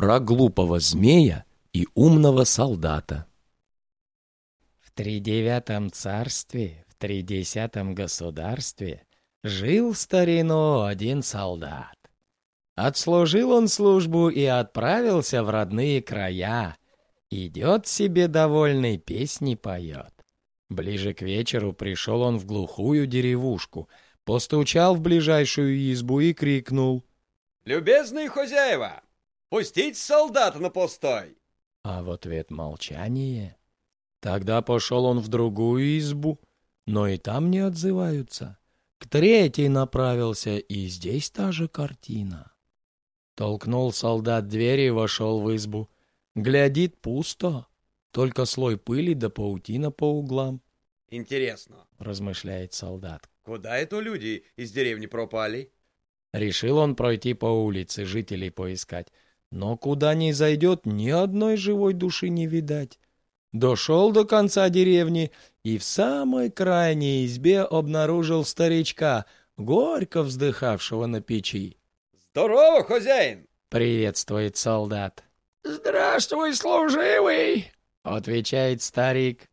про глупого змея и умного солдата. В тридевятом царстве, в тридесятом государстве жил в старину один солдат. Отслужил он службу и отправился в родные края. Идет себе довольный, песни поет. Ближе к вечеру пришел он в глухую деревушку, постучал в ближайшую избу и крикнул. «Любезные хозяева, пустить солдата на постой!» А в ответ молчание. Тогда пошел он в другую избу, но и там не отзываются. К третьей направился, и здесь та же картина. Толкнул солдат двери и вошел в избу. Глядит пусто, только слой пыли да паутина по углам. «Интересно», — размышляет солдат. «Куда это люди из деревни пропали?» Решил он пройти по улице, жителей поискать. Но куда ни зайдет, ни одной живой души не видать. Дошел до конца деревни и в самой крайней избе обнаружил старичка, горько вздыхавшего на печи. «Здорово, хозяин!» — приветствует солдат. «Здравствуй, служивый!» — отвечает старик.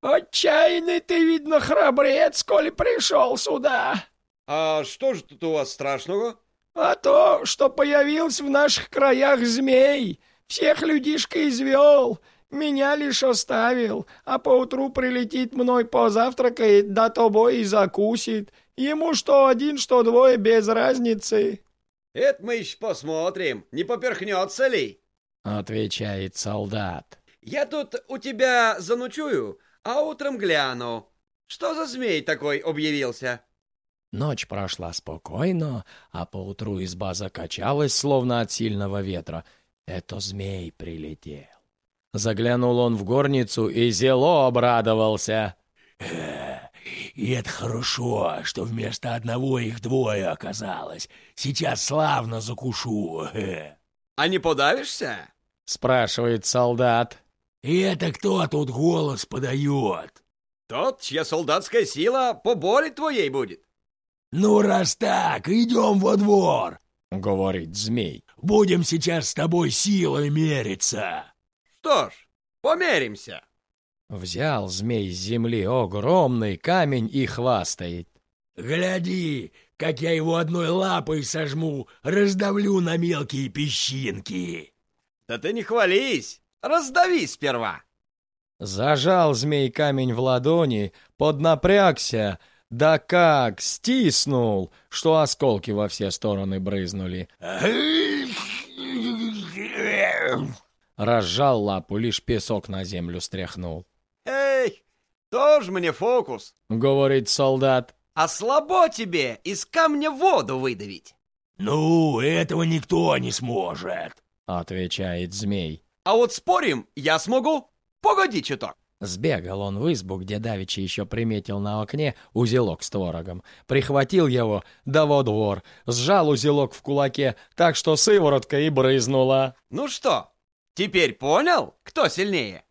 «Отчаянный ты, видно, храбрец, коли пришел сюда!» «А что же тут у вас страшного?» «А то, что появился в наших краях змей, всех людишка извел, меня лишь оставил, а поутру прилетит мной позавтракает, да тобой и закусит. Ему что один, что двое, без разницы». «Это мы еще посмотрим, не поперхнется ли?» — отвечает солдат. «Я тут у тебя заночую, а утром гляну. Что за змей такой объявился?» Ночь прошла спокойно, а поутру изба закачалась, словно от сильного ветра. Это змей прилетел. Заглянул он в горницу и зело обрадовался. И это хорошо, что вместо одного их двое оказалось. Сейчас славно закушу. А не подавишься? Спрашивает солдат. И это кто тут голос подает? Тот, чья солдатская сила по боли твоей будет. Ну, раз так, идем во двор, говорит змей. Будем сейчас с тобой силой мериться. Что ж, померимся. Взял змей с земли огромный камень и хвастает. «Гляди, как я его одной лапой сожму, раздавлю на мелкие песчинки!» «Да ты не хвались, раздави сперва!» Зажал змей камень в ладони, поднапрягся, да как стиснул, что осколки во все стороны брызнули. Разжал лапу, лишь песок на землю стряхнул. «Эй, тоже мне фокус!» — говорит солдат. «А слабо тебе из камня воду выдавить!» «Ну, этого никто не сможет!» — отвечает змей. «А вот спорим, я смогу! Погоди чуток!» Сбегал он в избу, где давеча еще приметил на окне узелок с творогом. Прихватил его, да во двор, сжал узелок в кулаке, так что сыворотка и брызнула. «Ну что, Теперь понял, кто сильнее?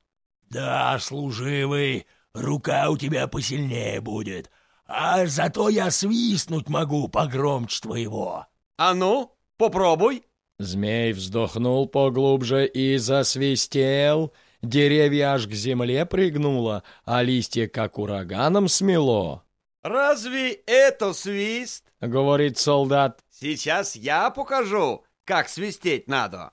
Да, служивый, рука у тебя посильнее будет. А зато я свистнуть могу погромче твоего. А ну, попробуй. Змей вздохнул поглубже и засвистел. Деревья аж к земле пригнуло, а листья как ураганом смело. «Разве это свист?» — говорит солдат. «Сейчас я покажу, как свистеть надо».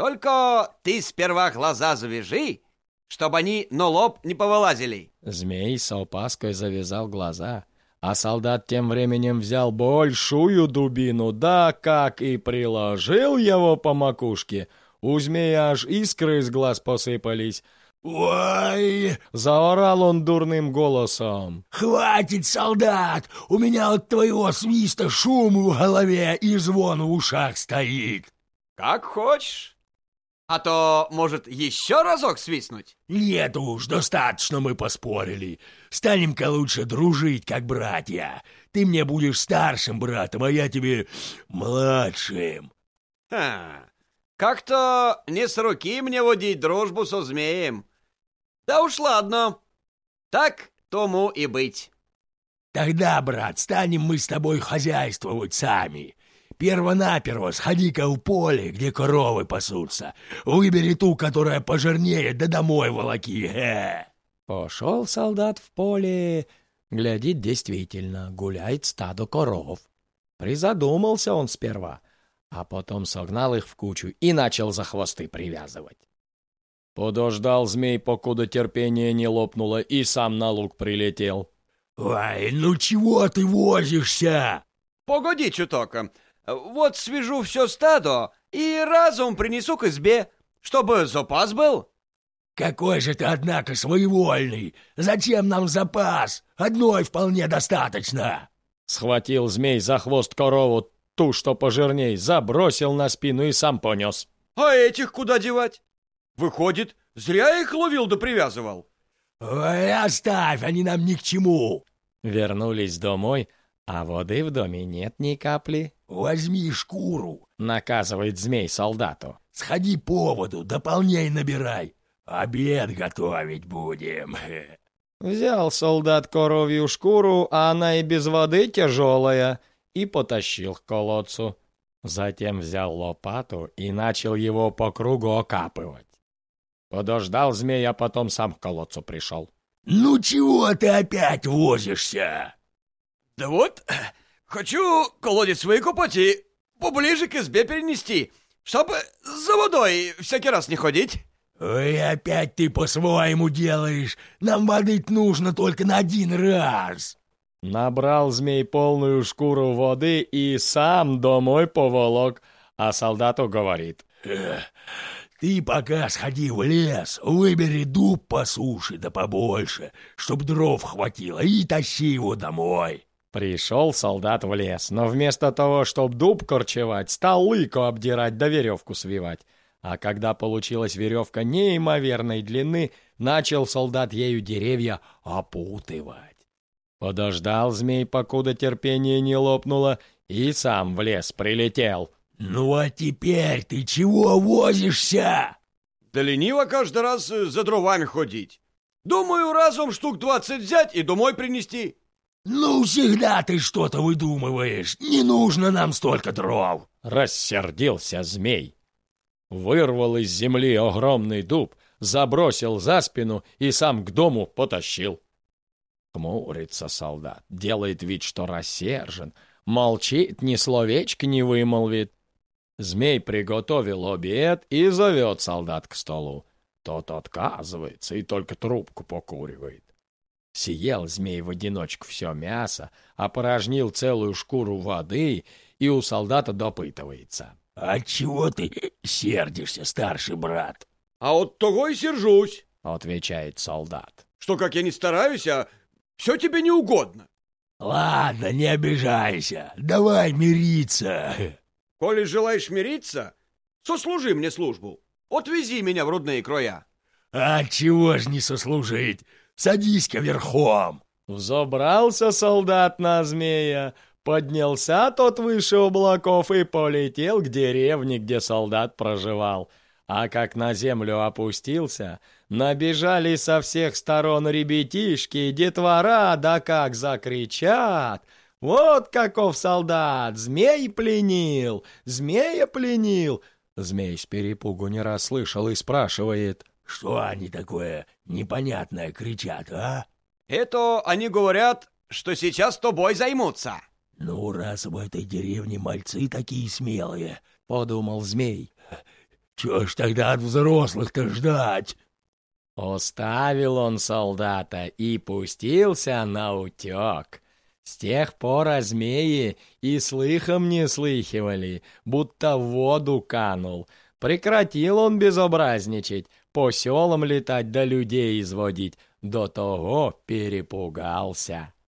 Только ты сперва глаза завяжи, чтобы они на лоб не повылазили. Змей с опаской завязал глаза, а солдат тем временем взял большую дубину, да как и приложил его по макушке. У змея аж искры из глаз посыпались. «Ой!» — заорал он дурным голосом. «Хватит, солдат! У меня от твоего свиста шум в голове и звон в ушах стоит!» «Как хочешь!» А то, может, еще разок свистнуть? Нет уж, достаточно мы поспорили. Станем-ка лучше дружить, как братья. Ты мне будешь старшим братом, а я тебе младшим. Ха, как-то не с руки мне водить дружбу со змеем. Да уж ладно. Так тому и быть. Тогда, брат, станем мы с тобой хозяйствовать сами. Первонаперво сходи-ка в поле, где коровы пасутся. Выбери ту, которая пожирнее, да домой волоки. Э. Пошел солдат в поле, глядит действительно, гуляет стадо коров. Призадумался он сперва, а потом согнал их в кучу и начал за хвосты привязывать. Подождал змей, покуда терпение не лопнуло, и сам на луг прилетел. «Ой, ну чего ты возишься?» Погоди чуток. Вот свяжу все стадо и разум принесу к избе, чтобы запас был. «Какой же ты, однако, своевольный! Зачем нам запас? Одной вполне достаточно!» Схватил змей за хвост корову, ту, что пожирней, забросил на спину и сам понес. А этих куда девать? Выходит, зря их ловил да привязывал. «Ой, оставь, они нам ни к чему!» Вернулись домой, а воды в доме нет ни капли. «Возьми шкуру!» — наказывает змей солдату. «Сходи по воду, дополней набирай. Обед готовить будем!» Взял солдат коровью шкуру, а она и без воды тяжелая, и потащил к колодцу. Затем взял лопату и начал его по кругу окапывать. Подождал змей, а потом сам к колодцу пришел. «Ну чего ты опять возишься?» «Да вот, хочу колодец выкопать и поближе к избе перенести, чтобы за водой всякий раз не ходить». «Ой, опять ты по-своему делаешь. Нам воды нужно только на один раз». Набрал змей полную шкуру воды и сам домой поволок, а солдату говорит. «Ты пока сходи в лес, выбери дуб по суше да побольше, чтоб дров хватило, и тащи его домой». Пришел солдат в лес, но вместо того, чтоб дуб корчевать, стал лыку обдирать да веревку свивать. А когда получилась веревка неимоверной длины, начал солдат ею деревья опутывать. Подождал змей, покуда терпение не лопнуло, и сам в лес прилетел. «Ну а теперь ты чего возишься?» Да лениво каждый раз за дровами ходить. Думаю, разом штук двадцать взять и домой принести. «Ну, всегда ты что-то выдумываешь. Не нужно нам столько дров!» Рассердился змей. Вырвал из земли огромный дуб, забросил за спину и сам к дому потащил. Хмурится солдат, делает вид, что рассержен, молчит, ни словечко не вымолвит. Змей приготовил обед и зовет солдат к столу. Тот отказывается и только трубку покуривает. Съел змей в одиночку все мясо, опорожнил целую шкуру воды и у солдата допытывается. «А чего ты сердишься, старший брат?» «А от того и сержусь», — отвечает солдат. «Что, как я не стараюсь, а все тебе не угодно». «Ладно, не обижайся, давай мириться». «Коли желаешь мириться, сослужи мне службу, отвези меня в родные края». «А чего ж не сослужить? Садись-ка верхом!» Взобрался солдат на змея, поднялся тот выше облаков и полетел к деревне, где солдат проживал. А как на землю опустился, набежали со всех сторон ребятишки, детвора, да как закричат. «Вот каков солдат! Змей пленил! Змея пленил!» Змей с перепугу не расслышал и спрашивает. «Что они такое непонятное кричат, а?» «Это они говорят, что сейчас тобой займутся». «Ну, раз в этой деревне мальцы такие смелые», — подумал змей, — «чего ж тогда от взрослых-то ждать?» Оставил он солдата и пустился на утек. С тех пор о змеи и слыхом не слыхивали, будто в воду канул. Прекратил он безобразничать, по селам летать да людей изводить, до того перепугался.